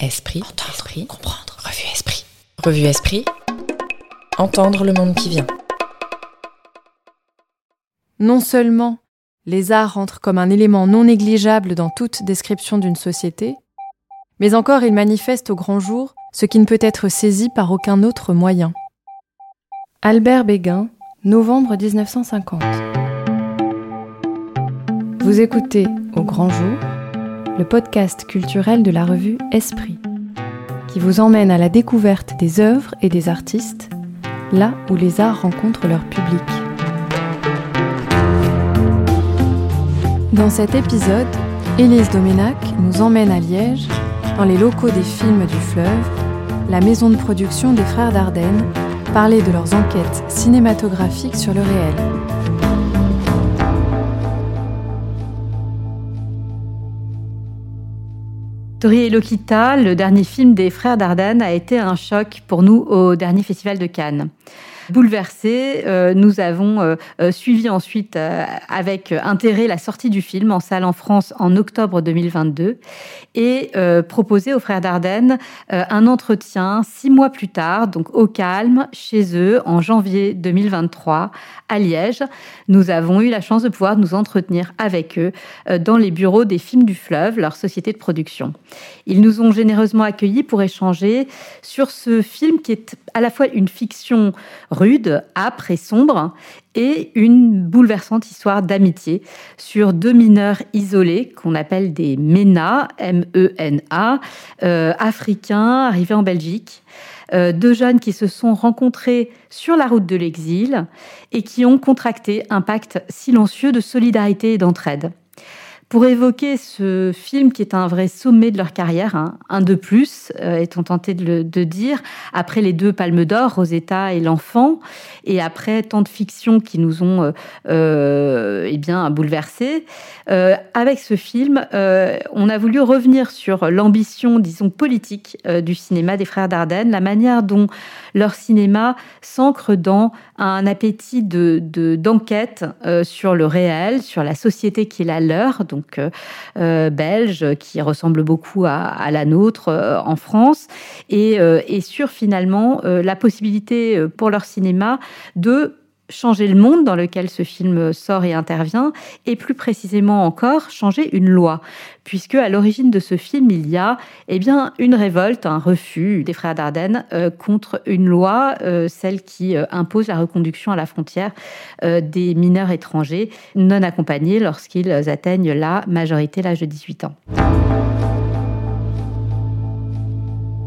Esprit, esprit, comprendre, revue esprit. Revue esprit, entendre le monde qui vient. Non seulement les arts entrent comme un élément non négligeable dans toute description d'une société, mais encore ils manifestent au grand jour ce qui ne peut être saisi par aucun autre moyen. Albert Béguin, novembre 1950. Vous écoutez Au grand jour, le podcast culturel de la revue Esprit, qui vous emmène à la découverte des œuvres et des artistes, là où les arts rencontrent leur public. Dans cet épisode, Élise Doménac nous emmène à Liège, dans les locaux des films du fleuve, la maison de production des frères Dardenne, parler de leurs enquêtes cinématographiques sur le réel. Tori et Lokita, le dernier film des frères Dardenne, a été un choc pour nous au dernier festival de Cannes. Bouleversés, euh, nous avons euh, euh, suivi ensuite avec intérêt la sortie du film en salle en France en octobre 2022 et proposé aux frères Dardenne un entretien six mois plus tard, donc au calme, chez eux, en janvier 2023, à Liège. Nous avons eu la chance de pouvoir nous entretenir avec eux dans les bureaux des Films du Fleuve, leur société de production. Ils nous ont généreusement accueillis pour échanger sur ce film qui est à la fois une fiction rude, âpre et sombre, et une bouleversante histoire d'amitié sur deux mineurs isolés qu'on appelle des MENA, M-E-N-A, euh, africains arrivés en Belgique. Euh, deux jeunes qui se sont rencontrés sur la route de l'exil et qui ont contracté un pacte silencieux de solidarité et d'entraide pour évoquer ce film qui est un vrai sommet de leur carrière, hein. un de plus, euh, étant tenté de, le, dire, après les deux Palmes d'Or, Rosetta et L'Enfant, et après tant de fictions qui nous ont euh, euh eh bien bouleversés. Euh, avec ce film, on a voulu revenir sur l'ambition, disons, politique du cinéma des frères Dardenne, la manière dont leur cinéma s'ancre dans un appétit de d'enquête sur le réel, sur la société qui est la leur, euh, euh, belge, qui ressemble beaucoup à, la nôtre euh, en France, et sur finalement la possibilité pour leur cinéma de changer le monde dans lequel ce film sort et intervient, et plus précisément encore changer une loi, puisque à l'origine de ce film il y a eh bien une révolte, un refus des frères Dardenne euh, contre une loi, euh, celle qui euh, impose la reconduction à la frontière des mineurs étrangers non accompagnés lorsqu'ils atteignent la majorité, l'âge de 18 ans.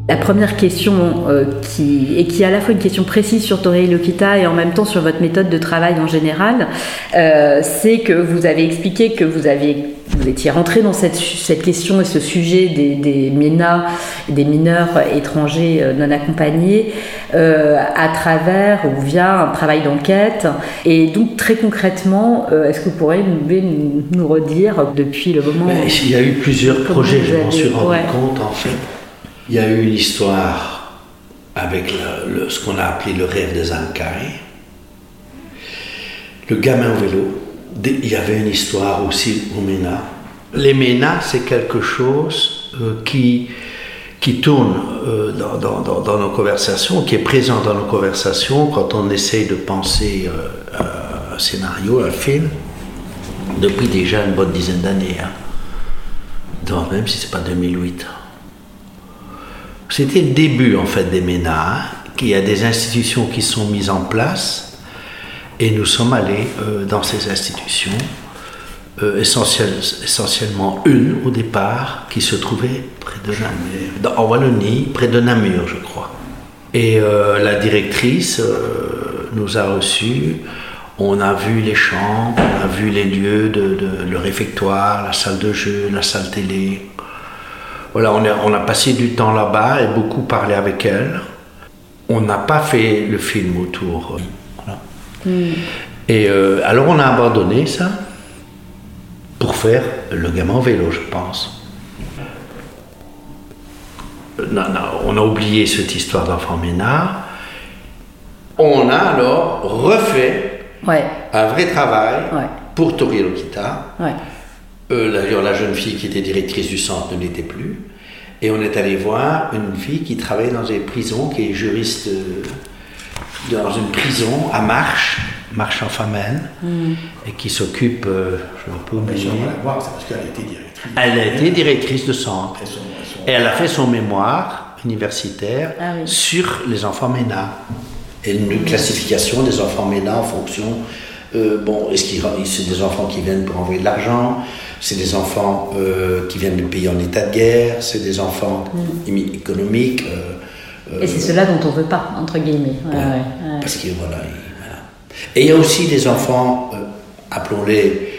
La première question, euh, qui, et qui est à la fois une question précise sur Torei Lokita et en même temps sur votre méthode de travail en général, euh, c'est que vous avez expliqué que vous, avez, vous étiez rentré dans cette, cette question et ce sujet des, des MENA, des mineurs étrangers euh, non accompagnés, à travers ou via un travail d'enquête. Et donc, très concrètement, est-ce que vous pourriez nous, nous, redire depuis le moment Il y a eu plusieurs projets, je m'en suis rendu compte en fait. Il y a eu une histoire avec ce qu'on a appelé le rêve des Ankai. Le gamin au vélo. Il y avait une histoire aussi au MENA. Les MENA, c'est quelque chose euh, qui, qui tourne euh, dans, nos conversations, qui est présent dans nos conversations quand on essaye de penser euh, un scénario, un film, depuis déjà une bonne dizaine d'années. Hein. même si ce n'est pas 2008. C'était le début en fait des MENA, qu'il y a des institutions qui sont mises en place et nous sommes allés euh, dans ces institutions, euh, essentiellement une au départ qui se trouvait près de Namur, en Wallonie, près de Namur je crois. Et euh, la directrice nous a reçus, on a vu les chambres, on a vu les lieux de le réfectoire, la salle de jeu, la salle télé, voilà, on a, passé du temps là-bas et beaucoup parlé avec elle. On n'a pas fait le film autour. Hmm. Et euh, alors on a abandonné ça pour faire le gamin en vélo, je pense. Non, on a oublié cette histoire d'enfant ménard. On a alors refait un vrai travail pour Tori Lokita. Euh, d'ailleurs, la jeune fille qui était directrice du centre ne l'était plus. Et on est allé voir une fille qui travaille dans une prison, qui est juriste euh, dans une prison à Marche, Marche en Famenne, Hmm. et qui s'occupe, euh, je ne peux Mais oublier, si on va la voir, c'est parce qu'elle a été directrice. elle a été directrice de centre. Et elle a fait son mémoire universitaire Ah oui. sur les enfants MENA. Et une classification des enfants MENA en fonction. euh, bon, est-ce qu'ils c'est des enfants qui viennent pour envoyer de l'argent C'est des enfants euh, qui viennent de pays en état de guerre C'est des enfants émi- économiques euh, euh, Et c'est cela dont on veut pas, entre guillemets. Ouais, ouais, ouais. Parce que voilà, il- voilà. Et il y a aussi des enfants, appelons-les,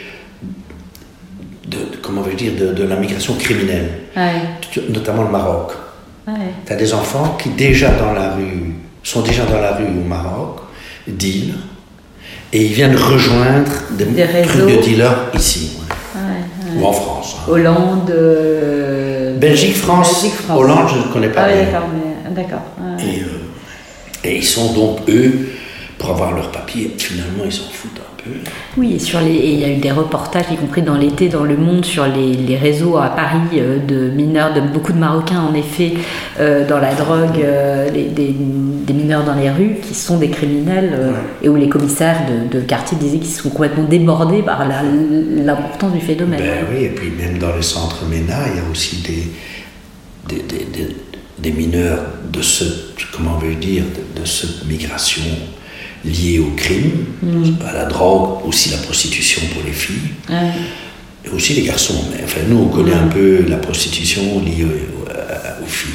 de, comment vais-je dire, de, de la migration criminelle, notamment le Maroc. Tu as des enfants qui déjà dans la rue, sont déjà dans la rue au Maroc, deal, et ils viennent rejoindre des, Des trucs réseaux. de dealers ici. Ou en France. hein. Hollande. euh, Belgique, France, Belgique, France. Hollande, je ne connais pas Ah oui, d'accord, mais d'accord. ouais. Et, euh, et ils sont donc, eux, pour avoir leur papier, finalement, ils s'en foutent. Oui, et sur les, et il y a eu des reportages, y compris dans l'été, dans le monde, sur les, les réseaux à Paris euh, de mineurs, de beaucoup de Marocains en effet, euh, dans la drogue, euh, les- des, des mineurs dans les rues qui sont des criminels, et où les commissaires de, de quartier disaient qu'ils sont complètement débordés par l'importance du phénomène. Ben oui, et puis même dans les centres MENA, il y a aussi des, des, des, des- des mineurs de ce, comment vais-je dire, de, de cette migration liée au crime, à la drogue, aussi la prostitution pour les filles, et aussi les garçons. Mais enfin, nous, on connaît un peu la prostitution liée à- aux filles.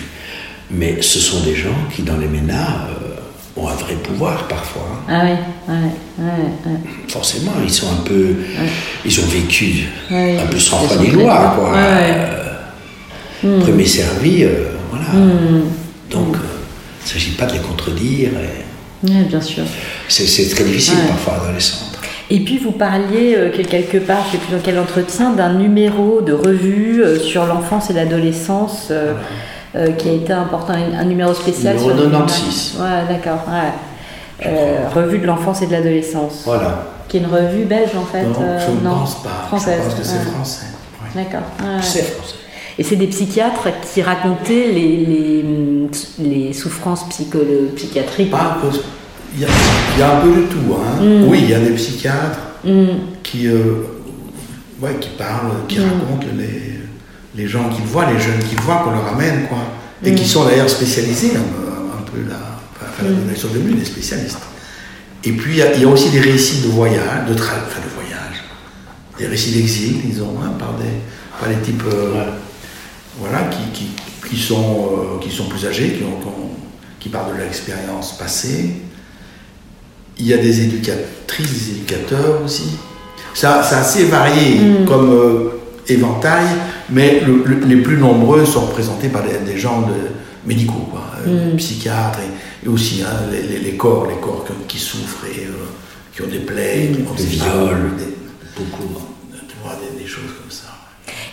Mais ce sont des gens qui, dans les MENA, euh, ont un vrai pouvoir parfois. hein. Ah oui, ouais, ouais, ouais. Forcément, ils sont un peu. Ils ont vécu un peu sans foi ni loi, quoi. Euh, Premier servi, euh, voilà. Donc, euh, il ne s'agit pas de les contredire. et Ouais, bien sûr. C'est très difficile Ouais. parfois dans les centres. Et puis vous parliez euh, que quelque part, je ne sais plus dans quel entretien, d'un numéro de revue euh, sur l'enfance et l'adolescence euh, qui a été important, un, numéro spécial Numéro sur le 96. Ouais, d'accord. Ouais. Revue de l'enfance et de l'adolescence, Voilà. qui est une revue belge en fait. Non, je ne pense pas. Française. Je pense que c'est français. D'accord. C'est français. Et c'est des psychiatres qui racontaient les, les, les souffrances psychiatriques. Il y, a, il y a un peu de tout. Hein. Mm. Oui, il y a des psychiatres Hmm. qui, euh, ouais, qui parlent, qui Mm. racontent les, les gens qu'ils voient, les jeunes qu'ils voient, qu'on leur amène, quoi. Et Mm. qui sont d'ailleurs spécialisés un, peu- un peu là. Enfin, Mm. ils sont devenus des spécialistes. Et puis il y, a, il y a aussi des récits de voyage, de, tra- enfin, de voyage, des récits d'exil, disons, hein, par, des, par des types euh, Ouais. Voilà, qui, qui, qui sont, euh, qui sont plus âgés, qui, ont, qui ont- qui parlent de leur expérience passée. Il y a des éducatrices, des éducateurs aussi. Ça, c'est assez varié Mm. comme euh, éventail, mais le- le- les plus nombreux sont représentés par des, des gens de, médicaux, quoi, euh, Mm. psychiatres et, et aussi hein, les, les- les corps, les corps qui, qui souffrent et euh, qui ont des plaies, qui ont Des des viols. des, Beaucoup. tu vois, des, des choses comme ça.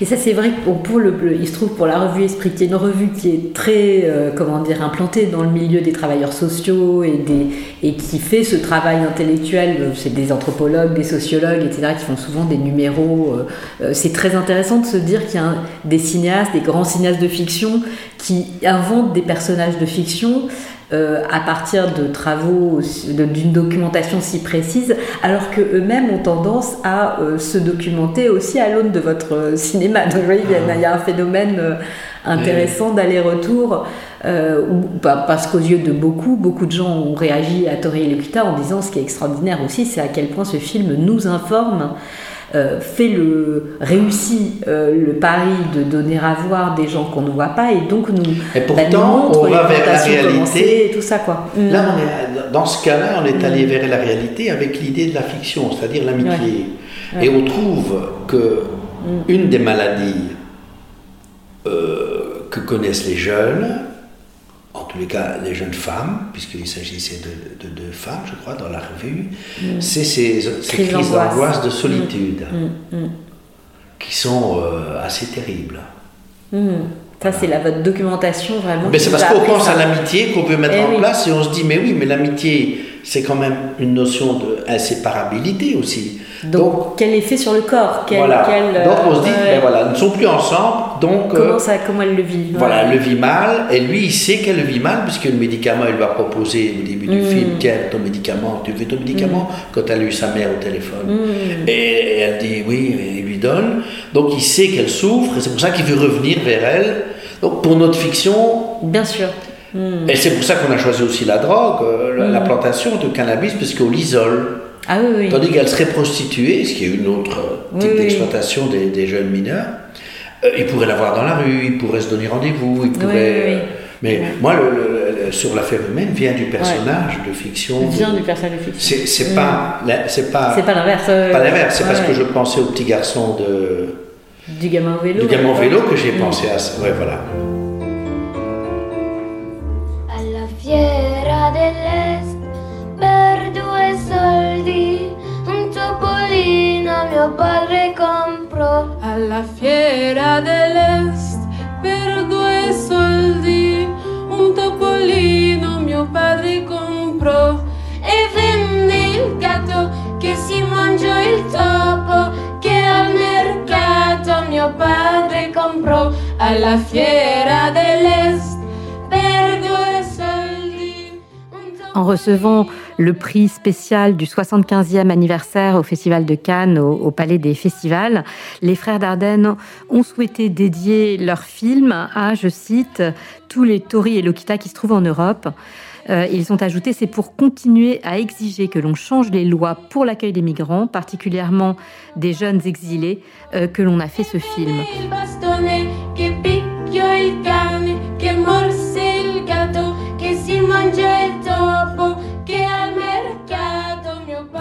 Et ça, c'est vrai que pour, le, il se trouve pour la revue Esprit, qui est une revue qui est très, euh, comment dire, implantée dans le milieu des travailleurs sociaux et, qui fait ce travail intellectuel. C'est des anthropologues, des sociologues, etc., qui font souvent des numéros. euh, euh, c'est très intéressant de se dire qu'il y a des cinéastes, des grands cinéastes de fiction, qui inventent des personnages de fiction euh, à partir de travaux, d'une documentation si précise, alors que eux-mêmes ont tendance à euh, se documenter aussi à l'aune de votre euh, cinéma. Donc, vous voyez, il y a- il y, a un phénomène euh, intéressant d'aller-retour, où- bah, parce qu'aux yeux de beaucoup, beaucoup de gens ont réagi à Tori Lekuta en disant ce qui est extraordinaire aussi, c'est à quel point ce film nous informe. Euh, fait le réussit euh, le pari de donner à voir des gens qu'on ne voit pas et donc nous Et bah, pourtant, nous on va vers la réalité. et tout ça quoi. Là, on est, dans ce cas-là, on est allé vers la réalité avec l'idée de la fiction, c'est-à-dire l'amitié. Ouais. Et on trouve que une des maladies euh, que connaissent les jeunes, en tous les cas les jeunes femmes, puisqu'il s'agissait de, de, de femmes, je crois, dans la revue, c'est ces, ces Crise crises d'angoisse. de solitude, Mm, mm. qui sont euh, assez terribles. Ça, c'est la, votre documentation vraiment. Mais c'est parce qu'on pense ça. à l'amitié qu'on veut mettre Eh en oui. place et on se dit, mais oui, mais l'amitié, c'est quand même une notion d'inséparabilité aussi. Donc, quel effet sur le corps? Quel, voilà. quel, euh, Donc on se dit, ouais. ben voilà, ils ne sont plus ensemble, Donc, comment, ça, comment elle le vit? Voilà, elle le vit mal, et lui, il sait qu'elle le vit mal, puisque le médicament, il va proposer au début du film, tiens, ton médicament, tu veux ton médicament, quand elle a eu sa mère au téléphone. Et, elle dit oui, et il lui donne. Donc il sait qu'elle souffre, et c'est pour ça qu'il veut revenir vers elle. Donc pour notre fiction... Bien sûr. Et c'est pour ça qu'on a choisi aussi la drogue, la, plantation de cannabis, parce qu'on l'isole. Ah oui, oui. Tandis qu'elle serait prostituée, ce qui est une autre type d'exploitation des, des, jeunes mineurs. Euh, il pourrait l'avoir dans la rue, il pourrait se donner rendez-vous, il pourrait. mais moi, le, sur l'affaire humaine vient du personnage de fiction. Vient du personnage de fiction. C'est pas, c'est pas. C'est pas l'inverse. pas l'inverse. C'est parce que je pensais au petit garçon de. Du gamin au vélo. Du gamin au vélo que j'ai pensé à ça. Ouais, voilà. Mio padre comprò. Alla fiera dell'est per due soldi un topolino mio padre comprò. E venne il gatto che si mangiò il topo che al mercato mio padre comprò. Alla fiera dell'est per due soldi un topolino. En recevant le prix spécial du 75e anniversaire au Festival de Cannes, au, Palais des Festivals, les frères Dardenne ont souhaité dédier leur film à, je cite, tous les Tori et Lokita qui se trouvent en Europe. Euh, ils ont ajouté, c'est pour continuer à exiger que l'on change les lois pour l'accueil des migrants, particulièrement des jeunes exilés, euh, que l'on a fait ce film.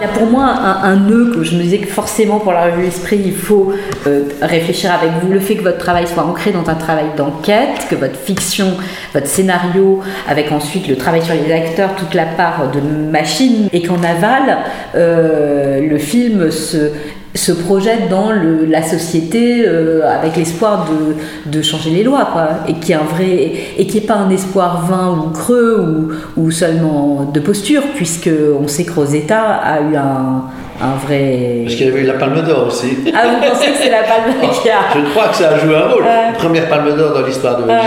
Il y a pour moi un, un, nœud que je me disais que forcément pour la revue Esprit, il faut euh, réfléchir avec vous. Le fait que votre travail soit ancré dans un travail d'enquête, que votre fiction, votre scénario, avec ensuite le travail sur les acteurs, toute la part de machine, et qu'en aval, euh, le film se se projette dans le, la société euh, avec l'espoir de, de, changer les lois, quoi, et qui est un vrai, et qui est pas un espoir vain ou creux ou, ou seulement de posture, puisque on sait que Rosetta a eu un, un vrai. Parce qu'il y avait eu la Palme d'Or aussi. Ah, vous pensez que c'est la Palme d'Or qui a. Je crois que ça a joué un rôle. Ouais. Première Palme d'Or dans l'histoire de Belgique.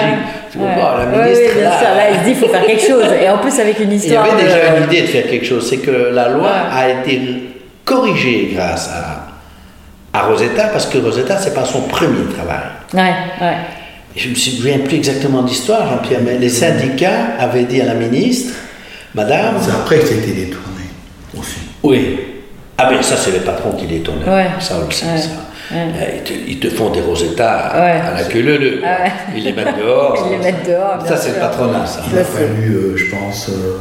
Ouais. Ouais. Oh, la ministre. oui, bien là, sûr. Là, il se dit, il faut faire quelque chose. Et en plus, avec une Il y histoire. avait de- déjà une idée de faire quelque chose, c'est que la loi a été corrigée grâce à, à Rosetta, parce que Rosetta, c'est pas son premier travail. Ouais, ouais. Je me souviens plus exactement d'histoire, Jean-Pierre, mais les syndicats avaient dit à la ministre, Madame, C'est après que ça a été détourné aussi. oui. Ah ben ça, c'est les patrons qui les tournent. Ouais. Ça, on le sait, Ouais. ça. Ouais. Euh, Ils, te, ils te font des Rosetta à, Ouais. à la queue leu Ah ouais. Ils les mettent dehors. Ils les mettent dehors, Ça, c'est le patronat, ça. Il a fallu, euh, je pense, euh,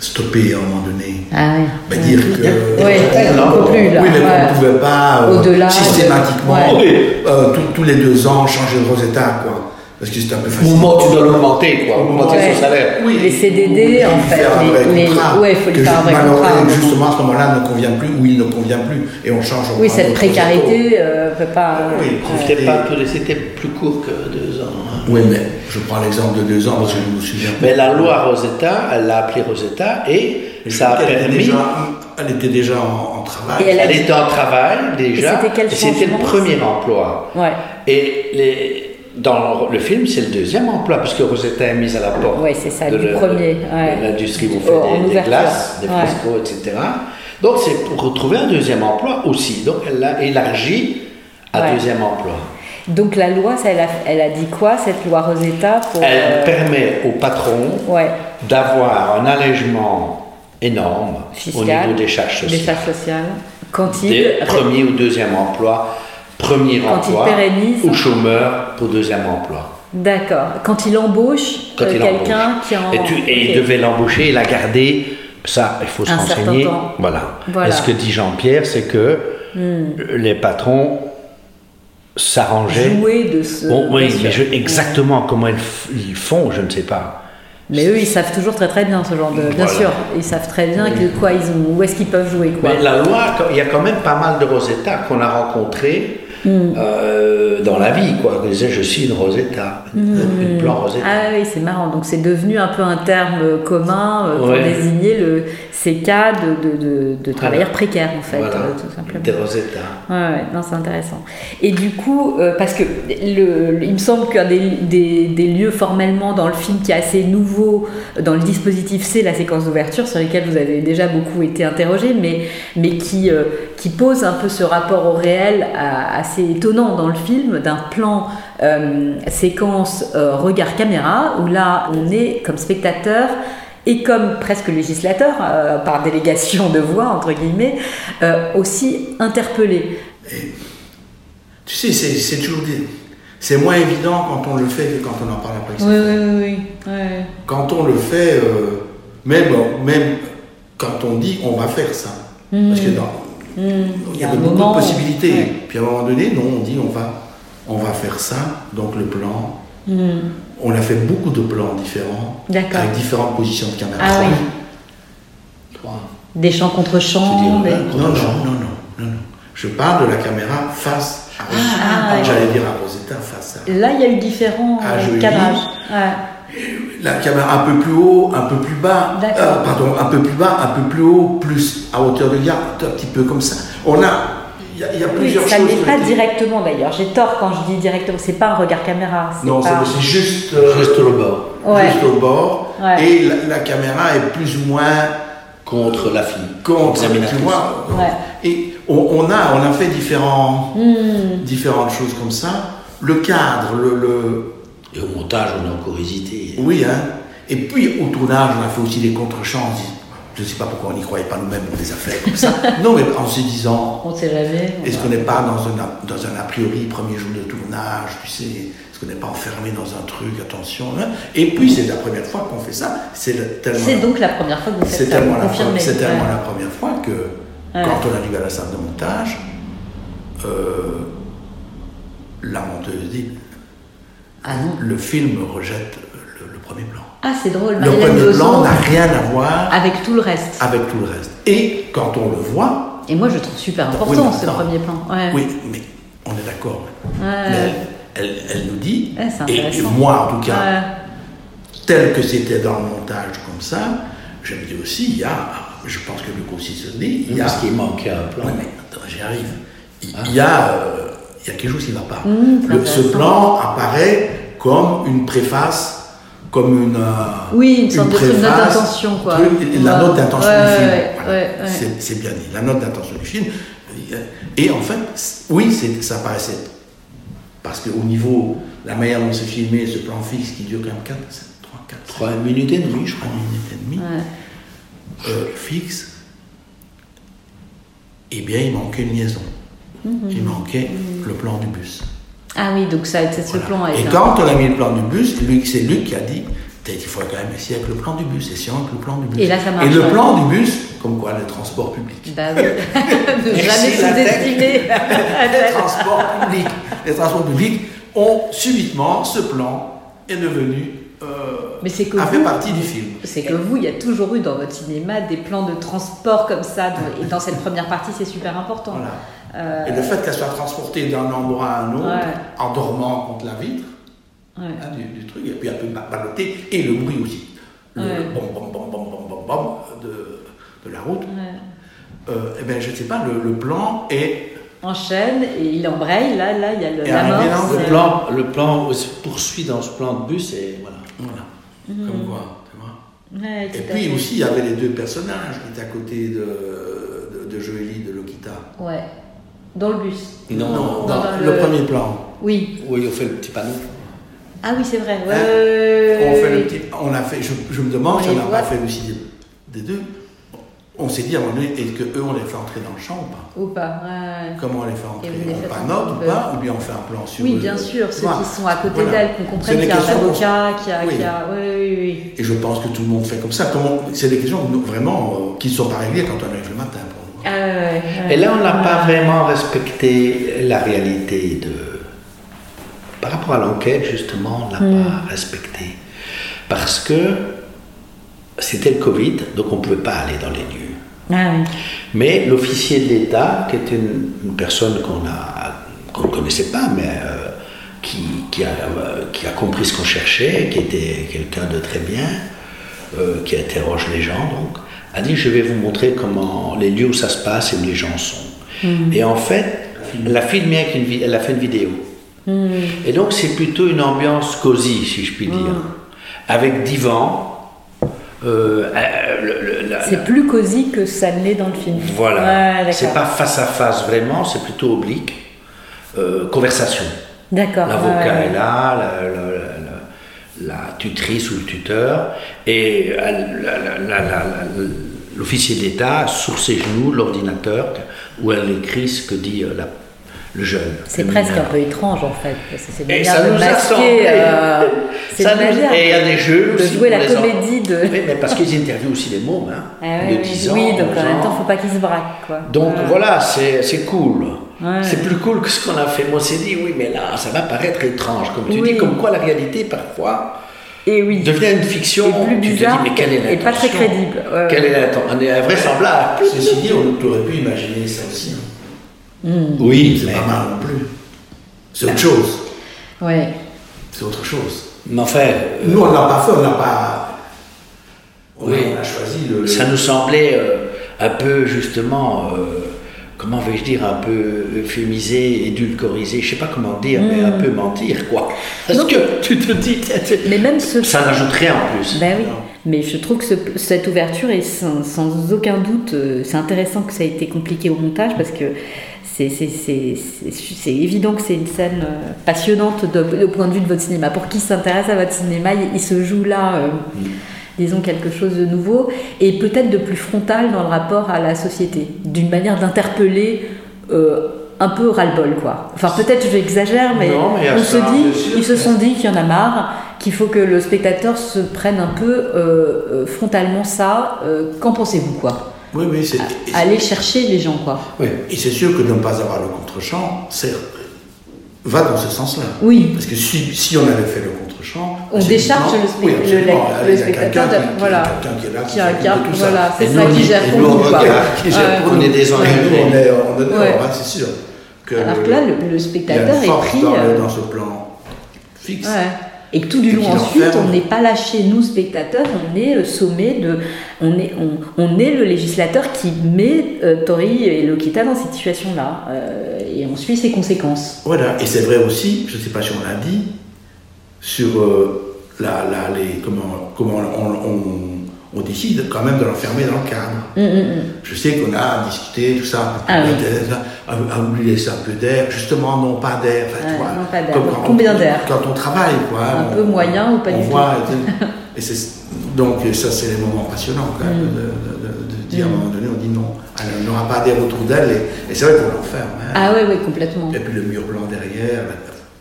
stopper à un moment donné. Ah ouais. Bah, dire que. Oui, non, on peut plus là. Oui, mais ouais. qu'on ne pouvait pas euh, Au-delà, systématiquement, ouais. Oui. euh, tous- tous les deux ans, changer de Rosetta, quoi. Parce que c'était un peu Au facile. moment où tu dois l'augmenter, quoi, augmenter Ouais. son salaire. Oui. Les CDD, en fait, Faire un vrai les- ouais, faut que faire un vrai malheureusement, contrat. Justement, à ce moment-là, ne convient plus, ou il ne convient plus, et on change. Oui, cette précarité euh, peut pas. Oui, ouais. C'était pas peu- c'était plus court que deux ans. hein. Oui, mais je prends l'exemple de deux ans parce que je me souviens. Mais la loi Rosetta, elle l'a appelée Rosetta et Je ça a permis. déjà- elle était déjà en, en travail. Elle était en travail déjà. c'était quel c'était le premier emploi. Ouais. Et les- dans le film, c'est le deuxième emploi, puisque Rosetta est mise à la porte. Ouais, c'est ça, de le- premier, ouais. L'industrie vous fait Oh, des, des glaces, des ouais. frescos, etc. Donc c'est pour retrouver un deuxième emploi aussi. Donc elle l'a élargi à Ouais. deuxième emploi. Donc la loi, ça, elle, a, elle a dit quoi, cette loi Rosetta pour, Elle euh, permet au patron d'avoir un allègement énorme fiscal, au niveau des charges des sociales. charges sociales, quand il, Des premier ou deuxième emploi, premier Quand il emploi pérennise. ou chômeur pour deuxième emploi. D'accord. Quand il embauche euh, quelqu'un qui en. Et, tu- et il devait l'embaucher et la garder. Ça, il faut se Un renseigner. temps. Voilà. Voilà. Hmm. Et ce que dit Jean-Pierre, c'est que les patrons s'arrangeaient. jouer de ce. Bon, oui, mais je- exactement comment ils, font, je ne sais pas. Mais eux, ils savent toujours très très bien ce genre de. Bien Voilà. sûr, ils savent très bien que quoi ils ont, où est-ce qu'ils peuvent jouer quoi. Mais la loi, il y a quand même pas mal de Rosetta qu'on a rencontrés Hmm. euh, dans la vie. Quoi. On disait, je suis une Rosetta, une, une Mm. plan Rosetta. Ah oui, c'est marrant. Donc c'est devenu un peu un terme commun euh, pour Ouais. désigner le, ces cas de, de, de, de travailleurs précaires, en fait, Voilà. euh, tout simplement. Des Rosetta. Ouais, ouais, non, c'est intéressant. Et du coup, euh, parce que le, il me semble qu'un des, des, des lieux formellement dans le film qui est assez nouveau euh, dans le dispositif, c'est la séquence d'ouverture sur laquelle vous avez déjà beaucoup été interrogé, mais, mais qui, euh, qui pose un peu ce rapport au réel à- assez étonnant dans le film, d'un plan séquence regard caméra, où là on est comme spectateur et comme presque législateur, euh, par délégation de voix, entre guillemets, euh, aussi interpellé. Tu sais, c'est c'est toujours des... C'est moins évident quand on le fait que quand on en parle après. Oui, oui, oui. oui. Quand on le fait, euh, même, même quand on dit on va faire ça. Parce que dans, Hmm. il y a beaucoup moment, de possibilités. ouais. Puis à un moment donné, non, on dit on va, on va faire ça. Donc le plan, Hmm. On a fait beaucoup de plans différents, avec différentes positions de caméra. Ah oui. Trois. Des chants contre dis, ouais. Non, non, non, non. Je parle de la caméra face à. Ah, ouais. J'allais dire à Rosetta face à. Là, il y a eu différents Ah, euh, joli. cadrages. Ouais. La caméra un peu plus haut, un peu plus bas. Euh, pardon, un peu plus bas, un peu plus haut, plus à hauteur de garde, un petit peu comme ça. On a, il y a, il y a Oui, plusieurs ça choses. n'est pas été- directement d'ailleurs. J'ai tort quand je dis directement. C'est pas un regard caméra. Non, c'est pas... c'est juste, euh, Juste le bord. Ouais. juste au bord. Ouais. Et la, la caméra est plus ou moins Contre la fille. contre, tu vois. Ouais. Et on, on a, on a fait différents, Hmm. différentes choses comme ça. Le cadre, le, le- Et au montage, on a encore hésité. oui, hein. Et puis au tournage, on a fait aussi des contre-champs. Je ne sais pas pourquoi on n'y croyait pas nous-mêmes, on les a fait comme ça. non, mais en se disant, On ne sait jamais. est-ce qu'on n'est pas dans un, a- dans un a priori premier jour de tournage, tu sais, est-ce qu'on n'est pas enfermé dans un truc, attention. hein. Et puis c'est la première fois qu'on fait ça. C'est tellement. C'est donc la première fois que vous C'est faites ça. tellement, vous la, c'est tellement Ouais. la première fois que Ouais. quand on arrive à la salle de montage, euh, la monteuse dit Ah non. le film rejette le, le premier plan. Ah, c'est drôle. Le premier plan n'a rien à voir avec tout le reste. avec tout le reste. Et quand on le voit, Et moi, je trouve super important ce premier plan. Ouais. oui, mais on est d'accord. Ouais. Elle, elle, elle nous dit, Ouais, c'est et moi en tout cas, Ouais. tel que c'était dans le montage comme ça, je me dis aussi, il y a, je pense que se dit, il y a. Parce qu'il manquait un plan. Mais attends, j'y arrive. Il, Ah. il y a, euh, il y a quelque chose qui ne va pas. Mmh, Le- ce plan apparaît comme une préface, comme une. euh, Oui, une sorte de truc, note préface, d'intention, quoi. truc, la note d'intention Ouais, du film. ouais, Voilà. ouais, ouais. C'est- bien dit, la note d'intention du film. Et en fait, oui, c'est- ça paraissait. Parce qu'au niveau, la manière dont c'est filmé, ce plan fixe qui dure quand même 4, 3, 4, Trois minutes et demie, je crois. 3 minutes et demie, Ouais. euh, fixe, eh bien, il manquait une liaison. Mhm. Il manquait le plan du bus. Ah oui, donc ça, c'est ce Voilà. plan Et quand on a mis le plan du bus, c'est Luc qui a dit peut-être il faudrait quand même essayer avec le plan du bus, essayons avec le plan du bus. Et là, ça marche, Et le ouais. plan du bus, comme quoi le transport public. Bah oui. ne jamais sous-estimer. les transports publics, les transports publics ont subitement ce plan est devenu euh, Mais c'est que a fait vous- partie du film. C'est que vous, il y a toujours eu dans votre cinéma des plans de transport comme ça. Et dans cette première partie, c'est super important. Voilà. Euh, Et le fait qu'elle soit transportée d'un endroit à un autre, Ouais. en dormant contre la vitre ouais. hein, du, du truc, et puis un peu ba- balloté, et le bruit aussi. Le Ouais. bom bom bom bom bom bom bom de, de la route. Ouais. Euh, eh ben, je ne sais pas, le, le plan est. Enchaîne et il embraye. Là, là, il y a le, Et la mort. Le plan, le plan se poursuit dans ce plan de bus et voilà. Voilà. Mhm. Comme quoi, tu vois. Ouais, Et puis aussi, il y avait les deux personnages qui étaient à côté de, de, de Joélie, de Lokita. Ouais. Dans le bus. Non, Non, dans dans le- le premier plan. Oui. Oui, on fait le petit panneau. Ah oui, c'est vrai. Ouais, Hein ouais, on, fait le petit- on a fait, je, je me demande On si on n'a pas fait aussi des, deux. On s'est dit à un moment donné, est-ce qu'eux, on les fait entrer dans le champ ou pas? Ou pas. ouais. Comment on les fait entrer les On panote entrer ou pas Ou bien on fait un plan sur Oui, bien sûr, ceux qui sont à côté Voilà. d'elle, qu'on comprenne qu'il y a un avocat, qu'il y a. Oui. qu'il y a- Oui, oui, oui. Et je pense que tout le monde fait comme ça. Comment- C'est des questions vraiment euh, qui ne sont pas réglées quand on arrive le matin pour nous. Ah, ouais, ouais. Et là, on n'a pas vraiment respecté la réalité de. Par rapport à l'enquête, justement, on n'a Hmm. pas respecté. Parce que c'était le Covid, donc on ne pouvait pas aller dans les lieux. Ah, oui. Mais l'officier de l'État, qui était une, une personne qu'on ne connaissait pas, mais euh, qui, qui, a, euh, qui a compris ce qu'on cherchait, qui était quelqu'un de très bien, euh, qui interroge les gens, donc, a dit Je vais vous montrer comment les lieux où ça se passe et où les gens sont. Hmm. Et en fait, elle a filmé avec une, elle a fait une vidéo. Hmm. Et donc, c'est plutôt une ambiance cosy, si je puis dire, avec divan. euh, euh, C'est plus cosy que ça ne l'est dans le film. voilà. Ouais, c'est pas face à face vraiment, c'est plutôt oblique. Euh, conversation. D'accord. L'avocat ouais, est là, la, la- la- la tutrice ou le tuteur, et la- l'officier d'État sur ses genoux l'ordinateur où elle écrit ce que dit euh, la- le jeune. C'est presque mineur. un peu étrange en fait, parce que c'est Et ça nous a masquer. euh, Ça nous- et il y a des jeux de aussi jouer la comédie de. Oui, mais parce qu'ils interviewent aussi les mômes, hein, Ah de oui, 10 ans. oui, donc en 11 même temps, faut pas qu'ils se braquent quoi. Donc voilà, c'est c'est cool. Ouais. C'est plus cool que ce qu'on a fait. Moi, on s'est dit, oui, mais là, ça va paraître étrange. Comme tu Oui. dis, comme quoi la réalité, parfois, Et oui. devient une fiction. Et plus tu bizarre te dis, mais quelle est et pas très crédible. Ouais, Quelle ouais. est l'intention On est invraisemblable. Ceci dit, on aurait pu imaginer ça aussi. hein. Oui, C'est mais, pas mal non plus. C'est autre chose. Ouais. C'est autre chose. mais enfin, euh, Nous, on l'a pas fait, on n'a pas. On, Oui. on a choisi le. ça nous semblait euh, un peu, justement, euh, comment vais-je dire, un peu euphémisé, édulcorisé, je sais pas comment dire, mais un peu mentir, quoi. Parce que tu te dis, Mais même ce. ça n'ajoute rien en plus. Ben oui. Mais je trouve que ce- cette ouverture est sans, sans aucun doute. euh, C'est intéressant que ça ait été compliqué au montage parce que c'est évident que c'est une scène euh, passionnante de- au point de vue de votre cinéma. Pour qui s'intéresse à votre cinéma, il, il se joue là, euh, disons, quelque chose de nouveau et peut-être de plus frontal dans le rapport à la société, d'une manière d'interpeller. euh, un peu ras-le-bol quoi. Enfin peut-être j'exagère mais, Non, mais on se dit sûr. ils se sont dit qu'il y en a marre, qu'il faut que le spectateur se prenne un peu euh, euh, frontalement ça. Euh, Qu'en pensez-vous quoi? Oui, oui, c'est. Aller chercher les gens quoi. Oui. Et c'est sûr que de ne pas avoir le contre-champ, c'est- va dans ce sens-là. Oui. Parce que si, si on avait fait le contre-champ. On décharge le oui, le le quelqu'un spectateur de- qui- qui- voilà. qui est là, Qui tout voilà, c'est Et ça qui gère et pour nous, on quoi. regarde, qui gère Ouais. pour nous. On est des engagés. on c'est sûr. Que Alors que là, le, le spectateur est pris. dans, le- euh, dans ce plan fixe. ouais. Et que tout du long ensuite, on n'est pas lâché, nous spectateurs, on est euh, sommé de. On est, on, on est le législateur qui met euh, Tori et Lokita dans cette situation-là. euh, et on suit ses conséquences. Voilà, et c'est vrai aussi, je ne sais pas si on l'a dit, sur euh, la, la- les, comment, comment on, on- on décide quand même de l'enfermer dans le cadre. Hum, hum, hum. Je sais qu'on a discuté, tout ça, Ah oui. à, à laisser un peu d'air, justement, non pas d'air. enfin, d'air. combien d'air Quand on travaille, quoi. Un on- peu moyen ou pas du tout et, Donc, ça, c'est les moments passionnants, quand même, Mm. de, de- dire à Mm. un moment donné, on dit non, elle n'aura pas d'air autour d'elle, et, et c'est vrai qu'on l'enferme. hein. Ah ouais, ouais, complètement. Et puis le mur blanc derrière,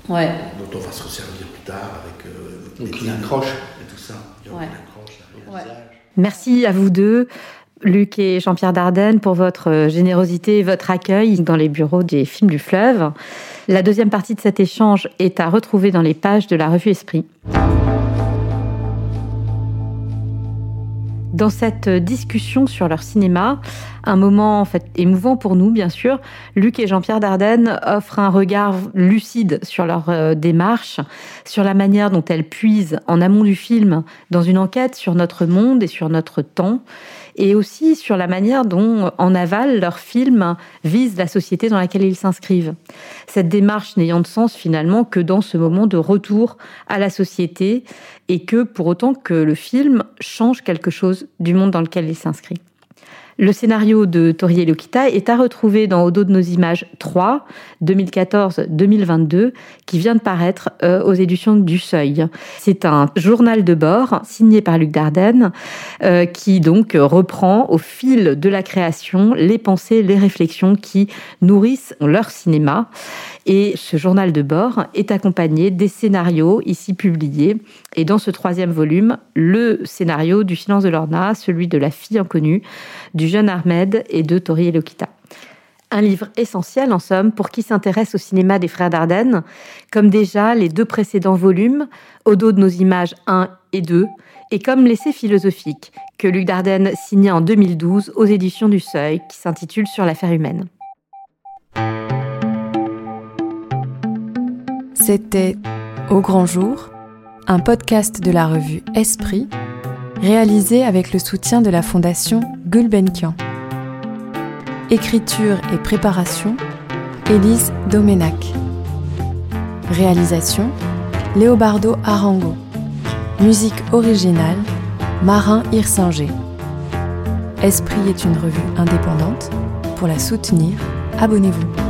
Ouais. dont on va se resservir tard avec euh, Donc, les il tigres accroche. et tout ça. Il y a Ouais. une accroche, là, au Ouais. visage. Merci à vous deux, Luc et Jean-Pierre Dardenne, pour votre euh, générosité et votre accueil dans les bureaux des films du fleuve. La deuxième partie de cet échange est à retrouver dans les pages de la revue Esprit. Dans cette discussion sur leur cinéma, un moment en fait émouvant pour nous bien sûr, Luc et Jean-Pierre Dardenne offrent un regard lucide sur leur euh, démarche, sur la manière dont elles puisent en amont du film dans une enquête sur notre monde et sur notre temps, et aussi sur la manière dont en aval leur film vise la société dans laquelle ils s'inscrivent. Cette démarche n'ayant de sens finalement que dans ce moment de retour à la société et que pour autant que le film change quelque chose du monde dans lequel il s'inscrit. Le scénario de Tori et Lokita est à retrouver dans Au de nos images 3, 2014-2022, qui vient de paraître euh, aux éditions du Seuil. C'est un journal de bord signé par Luc Dardenne, euh, qui donc reprend au fil de la création les pensées, les réflexions qui nourrissent leur cinéma. Et ce journal de bord est accompagné des scénarios ici publiés. Et dans ce troisième volume, le scénario du silence de Lorna, celui de la fille inconnue, jeune Ahmed et de Tori Elokita. Un livre essentiel, en somme, pour qui s'intéresse au cinéma des frères Dardenne, comme déjà les deux précédents volumes, Au dos de nos images 1 et 2, et comme l'essai philosophique que Luc Dardenne signait en 2012 aux éditions du Seuil, qui s'intitule Sur l'affaire humaine. C'était Au grand jour, un podcast de la revue Esprit, réalisé avec le soutien de la fondation Gulbenkian. Écriture et préparation, Élise Domenac. Réalisation, Léobardo Arango. Musique originale, Marin Hirsinger. Esprit est une revue indépendante. Pour la soutenir, abonnez-vous.